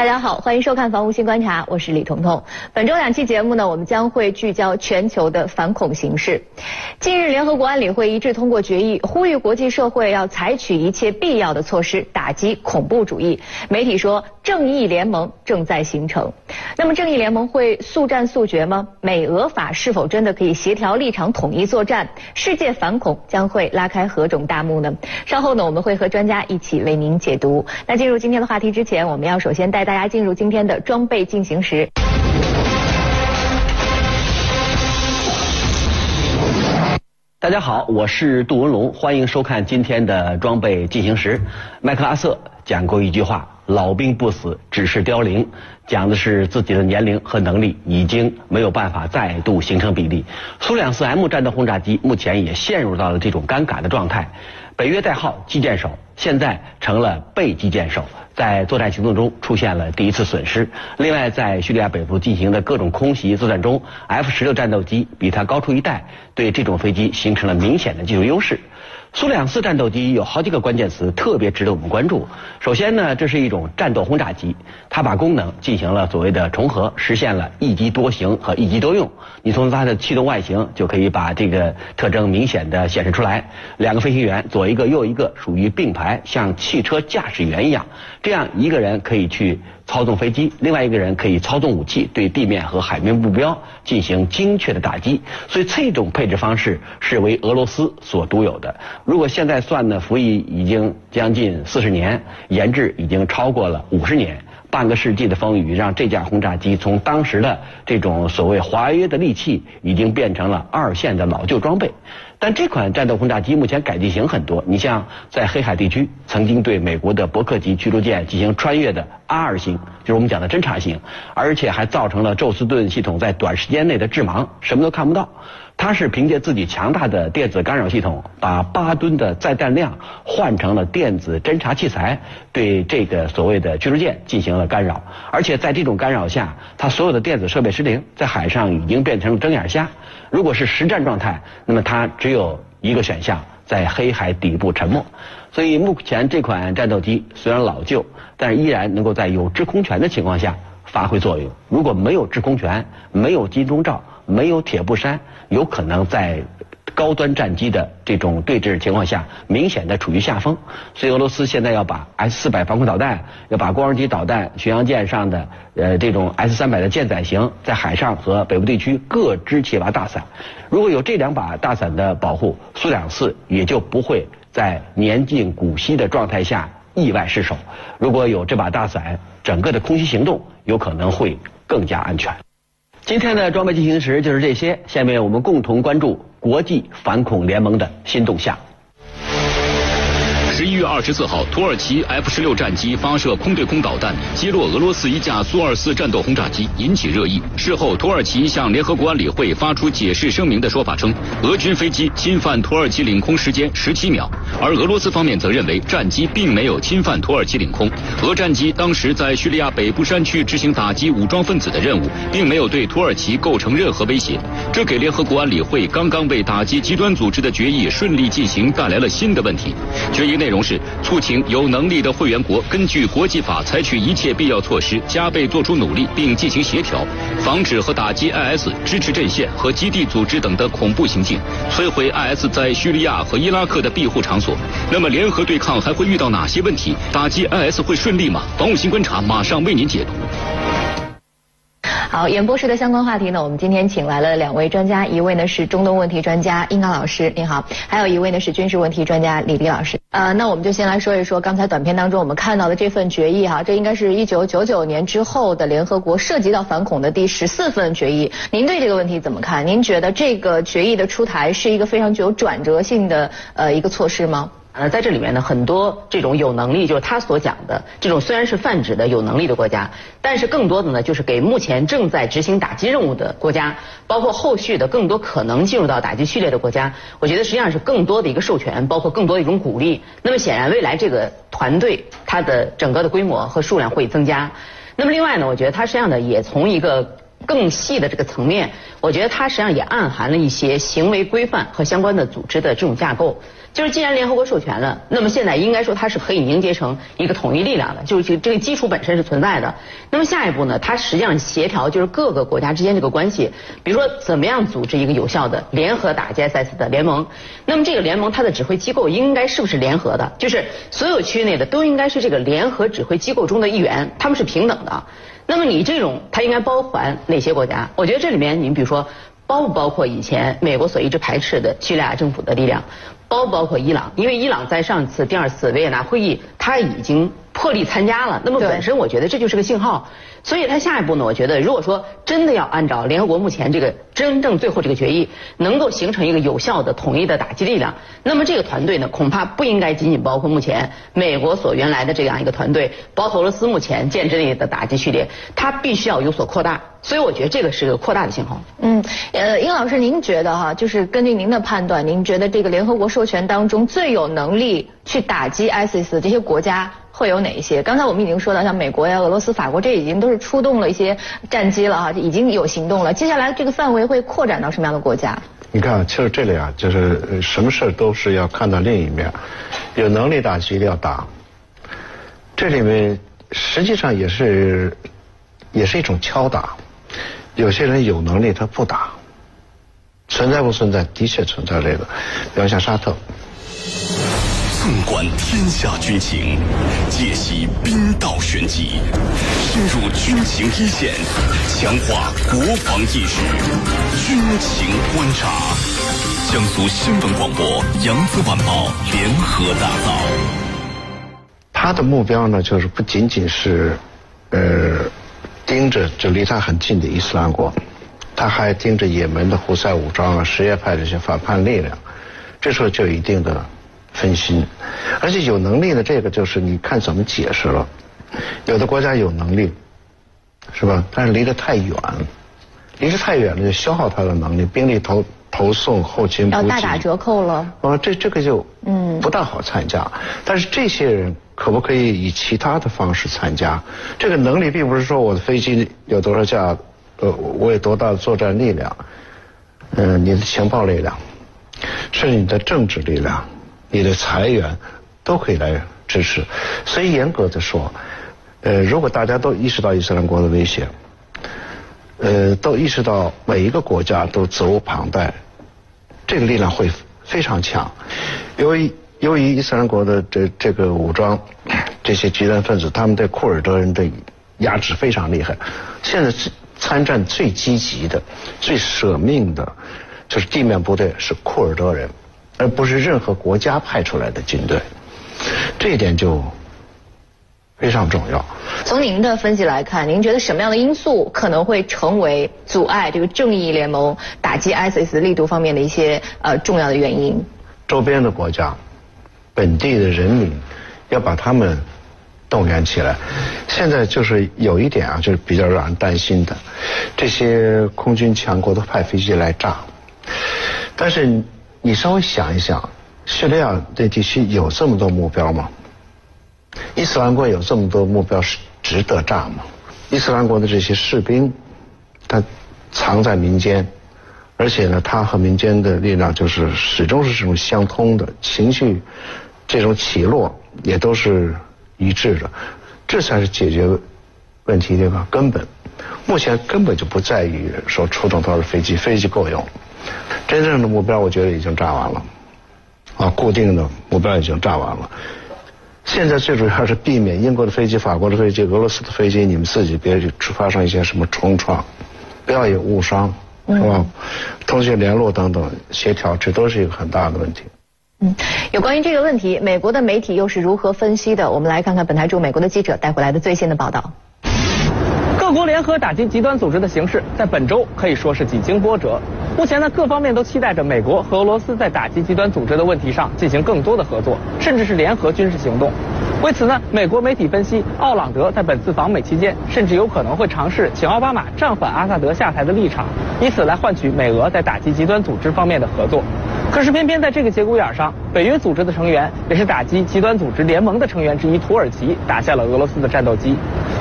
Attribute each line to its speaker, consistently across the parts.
Speaker 1: 大家好，欢迎收看《防务新观察》，我是李彤彤。本周两期节目呢，我们将会聚焦全球的反恐形势。近日，联合国安理会一致通过决议，呼吁国际社会要采取一切必要的措施打击恐怖主义。媒体说，正义联盟正在形成。那么，正义联盟会速战速决吗？美俄法是否真的可以协调立场，统一作战？世界反恐将会拉开何种大幕呢？稍后呢，我们会和专家一起为您解读。那进入今天的话题之前，我们要首先带大家进入今天的装备进行时。
Speaker 2: 大家好，我是杜文龙，欢迎收看今天的装备进行时。麦克阿瑟讲过一句话：“老兵不死，只是凋零。”讲的是自己的年龄和能力已经没有办法再度形成比例。苏两四 M 战斗轰炸机目前也陷入到了这种尴尬的状态。北约代号击剑手，现在成了被击剑手，在作战行动中出现了第一次损失。另外，在叙利亚北部进行的各种空袭作战中，F 十六战斗机比它高出一代，对这种飞机形成了明显的技术优势。苏两四战斗机有好几个关键词特别值得我们关注。首先呢，这是一种战斗轰炸机，它把功能进行了所谓的重合，实现了一机多型和一机多用。你从它的气动外形就可以把这个特征明显的显示出来。两个飞行员左一个右一个属于并排，像汽车驾驶员一样，这这样一个人可以去。操纵飞机，另外一个人可以操纵武器，对地面和海面目标进行精确的打击。所以这种配置方式是为俄罗斯所独有的。如果现在算呢，服役已经将近四十年，研制已经超过了五十年，半个世纪的风雨让这架轰炸机从当时的这种所谓华约的利器，已经变成了二线的老旧装备。但这款战斗轰炸机目前改进型很多，你像在黑海地区曾经对美国的伯克级驱逐舰进行穿越的 R 型，就是我们讲的侦察型，而且还造成了宙斯盾系统在短时间内的致盲，什么都看不到。它是凭借自己强大的电子干扰系统，把八吨的载弹量换成了电子侦察器材，对这个所谓的驱逐舰进行了干扰。而且在这种干扰下，它所有的电子设备失灵，在海上已经变成了睁眼瞎。如果是实战状态，那么它只有一个选项，在黑海底部沉没。所以目前这款战斗机虽然老旧，但是依然能够在有制空权的情况下发挥作用。如果没有制空权，没有金钟罩，没有铁布衫，有可能在。高端战机的这种对峙情况下，明显的处于下风，所以俄罗斯现在要把 S 四百防空导弹，要把光击导弹巡洋舰上的呃这种 S 三百的舰载型，在海上和北部地区各支起把大伞。如果有这两把大伞的保护，苏两四也就不会在年近古稀的状态下意外失手。如果有这把大伞，整个的空袭行动有可能会更加安全。今天的装备进行时就是这些，下面我们共同关注。国际反恐联盟的新动向。
Speaker 3: 十四号，土耳其 F 十六战机发射空对空导弹，击落俄罗斯一架苏二四战斗轰炸机，引起热议。事后，土耳其向联合国安理会发出解释声明的说法称，俄军飞机侵犯土耳其领空时间十七秒，而俄罗斯方面则认为战机并没有侵犯土耳其领空。俄战机当时在叙利亚北部山区执行打击武装分子的任务，并没有对土耳其构成任何威胁，这给联合国安理会刚刚为打击极端组织的决议顺利进行带来了新的问题。决议内容是促请有能力的会员国根据国际法采取一切必要措施，加倍做出努力，并进行协调，防止和打击 IS 支持阵线和基地组织等的恐怖行径，摧毁 IS 在叙利亚和伊拉克的庇护场所。那么，联合对抗还会遇到哪些问题？打击 IS 会顺利吗？防务新观察马上为您解读。
Speaker 1: 好，演播室的相关话题呢，我们今天请来了两位专家，一位呢是中东问题专家殷刚老师，您好；还有一位呢是军事问题专家李丽老师。呃，那我们就先来说一说刚才短片当中我们看到的这份决议哈，这应该是一九九九年之后的联合国涉及到反恐的第十四份决议。您对这个问题怎么看？您觉得这个决议的出台是一个非常具有转折性的呃一个措施吗？
Speaker 4: 那在这里面呢，很多这种有能力，就是他所讲的这种虽然是泛指的有能力的国家，但是更多的呢，就是给目前正在执行打击任务的国家，包括后续的更多可能进入到打击序列的国家，我觉得实际上是更多的一个授权，包括更多的一种鼓励。那么显然，未来这个团队它的整个的规模和数量会增加。那么另外呢，我觉得它实际上呢，也从一个更细的这个层面，我觉得它实际上也暗含了一些行为规范和相关的组织的这种架构。就是既然联合国授权了，那么现在应该说它是可以凝结成一个统一力量的，就是这个基础本身是存在的。那么下一步呢，它实际上协调就是各个国家之间这个关系，比如说怎么样组织一个有效的联合打击 S S 的联盟。那么这个联盟它的指挥机构应该是不是联合的？就是所有区域内的都应该是这个联合指挥机构中的一员，他们是平等的。那么你这种它应该包含哪些国家？我觉得这里面你比如说包不包括以前美国所一直排斥的叙利亚政府的力量？包不包括伊朗？因为伊朗在上次第二次维也纳会议，他已经破例参加了。那么本身我觉得这就是个信号。所以他下一步呢，我觉得如果说真的要按照联合国目前这个真正最后这个决议，能够形成一个有效的统一的打击力量，那么这个团队呢，恐怕不应该仅仅包括目前美国所原来的这样一个团队，包括俄罗斯目前建制内的打击序列，它必须要有所扩大。所以我觉得这个是个扩大的信号。
Speaker 1: 嗯，呃，殷老师，您觉得哈，就是根据您的判断，您觉得这个联合国授权当中最有能力去打击 ISIS 的这些国家会有哪一些？刚才我们已经说到，像美国呀、俄罗斯、法国，这已经都是出动了一些战机了哈，已经有行动了。接下来这个范围会扩展到什么样的国家？
Speaker 5: 你看，其实这里啊，就是什么事都是要看到另一面，有能力打击的要打。这里面实际上也是也是一种敲打。有些人有能力，他不打，存在不存在？的确存在这个，比方像沙特。
Speaker 6: 纵观天下军情，解析兵道玄机，深入军情一线，强化国防意识，军情观察。江苏新闻广播、扬子晚报联合打造。
Speaker 5: 他的目标呢，就是不仅仅是，呃。盯着就离他很近的伊斯兰国，他还盯着也门的胡塞武装啊、什叶派这些反叛力量，这时候就有一定的分心，而且有能力的这个就是你看怎么解释了。有的国家有能力，是吧？但是离得太远，离得太远了就消耗他的能力，兵力投投送、后勤补给
Speaker 1: 要大打折扣了。
Speaker 5: 啊，这这个就嗯不大好参加，但是这些人。可不可以以其他的方式参加？这个能力并不是说我的飞机有多少架，呃，我有多大的作战力量，嗯，你的情报力量，甚至你的政治力量，你的财源，都可以来支持。所以严格的说，呃，如果大家都意识到伊斯兰国的威胁，呃，都意识到每一个国家都责无旁贷，这个力量会非常强。由于由于伊斯兰国的这这个武装，这些极端分子，他们对库尔德人的压制非常厉害。现在参战最积极的、最舍命的，就是地面部队是库尔德人，而不是任何国家派出来的军队。这一点就非常重要。
Speaker 1: 从您的分析来看，您觉得什么样的因素可能会成为阻碍这个正义联盟打击 ISIS 力度方面的一些呃重要的原因？
Speaker 5: 周边的国家。本地的人民要把他们动员起来。现在就是有一点啊，就是比较让人担心的，这些空军强国都派飞机来炸。但是你稍微想一想，叙利亚这地区有这么多目标吗？伊斯兰国有这么多目标是值得炸吗？伊斯兰国的这些士兵，他藏在民间。而且呢，他和民间的力量就是始终是这种相通的，情绪这种起落也都是一致的，这才是解决问题对吧？根本，目前根本就不在于说出动多少飞机，飞机够用，真正的目标我觉得已经炸完了，啊，固定的目标已经炸完了，现在最主要是避免英国的飞机、法国的飞机、俄罗斯的飞机，你们自己别去发生一些什么冲撞，不要有误伤。是吧？通讯联络等等协调，这都是一个很大的问题。
Speaker 1: 嗯，有关于这个问题，美国的媒体又是如何分析的？我们来看看本台驻美国的记者带回来的最新的报道。
Speaker 7: 各国联合打击极端组织的形势在本周可以说是几经波折。目前呢，各方面都期待着美国和俄罗斯在打击极端组织的问题上进行更多的合作，甚至是联合军事行动。为此呢，美国媒体分析，奥朗德在本次访美期间，甚至有可能会尝试请奥巴马暂缓阿萨德下台的立场，以此来换取美俄在打击极端组织方面的合作。可是偏偏在这个节骨眼上，北约组织的成员也是打击极端组织联盟的成员之一土耳其打下了俄罗斯的战斗机。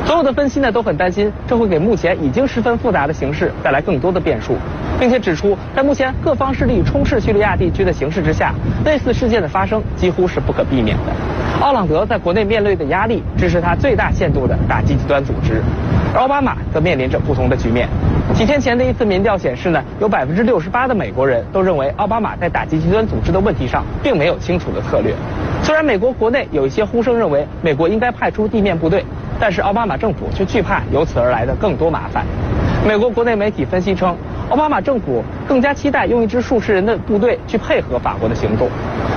Speaker 7: 所有的分析呢都很担心，这会给目前已经十分复杂的形势带来更多的变数，并且指出，在目前各方势力充斥叙利亚地区的形势之下，类似事件的发生几乎是不可避免的。奥朗德在国内面对的压力，这是他最大限度的打击极端组织，而奥巴马则面临着不同的局面。几天前的一次民调显示呢，有百分之六十八的美国人都认为奥巴马在打击极端组织的问题上并没有清楚的策略。虽然美国国内有一些呼声认为美国应该派出地面部队。但是奥巴马政府却惧怕由此而来的更多麻烦。美国国内媒体分析称，奥巴马政府更加期待用一支数十人的部队去配合法国的行动。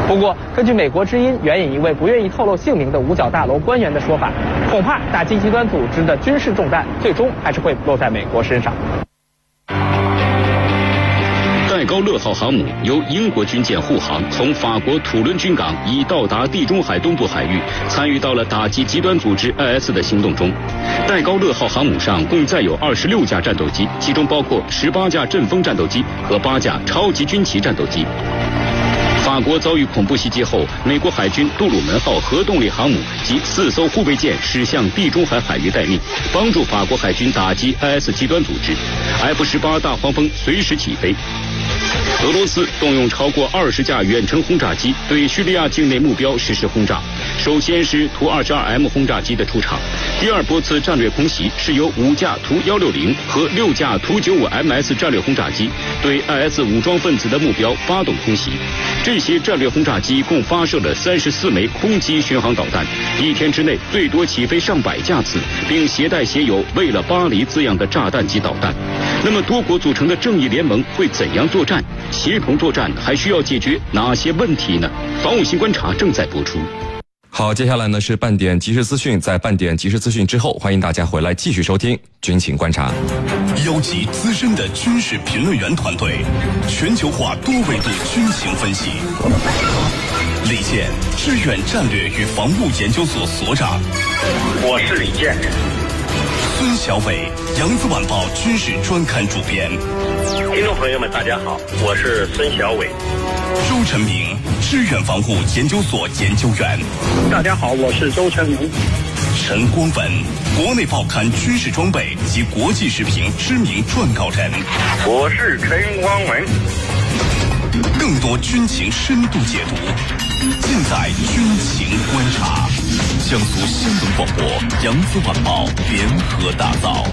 Speaker 7: 不过，根据美国之音援引一位不愿意透露姓名的五角大楼官员的说法，恐怕打击极端组织的军事重担最终还是会落在美国身上。
Speaker 3: 戴高乐号航母由英国军舰护航，从法国土伦军港已到达地中海东部海域，参与到了打击极端组织 IS 的行动中。戴高乐号航母上共载有二十六架战斗机，其中包括十八架阵风战斗机和八架超级军旗战斗机。法国遭遇恐怖袭击后，美国海军杜鲁门号核动力航母及四艘护卫舰驶向地中海海域待命，帮助法国海军打击 IS 极端组织。F 十八大黄蜂随时起飞。俄罗斯动用超过二十架远程轰炸机对叙利亚境内目标实施轰炸。首先是图二十二 M 轰炸机的出场，第二波次战略空袭是由五架图幺六零和六架图九五 MS 战略轰炸机对 IS 武装分子的目标发动空袭。这些战略轰炸机共发射了三十四枚空基巡航导弹，一天之内最多起飞上百架次，并携带写有“为了巴黎”字样的炸弹及导弹。那么多国组成的正义联盟会怎样作战？协同作战还需要解决哪些问题呢？防务新观察正在播出。
Speaker 8: 好，接下来呢是半点即时资讯，在半点即时资讯之后，欢迎大家回来继续收听军情观察。
Speaker 6: 邀集资深的军事评论员团队，全球化多维度军情分析。李健，致远战略与防务研究所所长。
Speaker 9: 我是李健。
Speaker 6: 孙小伟，扬子晚报军事专刊主编。
Speaker 9: 听众朋友们，大家好，我是孙小伟。
Speaker 6: 周晨明，致远防护研究所研究员。
Speaker 10: 大家好，我是周成明。
Speaker 6: 陈光文，国内报刊军事装备及国际视频知名撰稿人。
Speaker 11: 我是陈光文。
Speaker 6: 更多军情深度解读，尽在军情观察。江苏新闻广播、扬子晚报联合打造。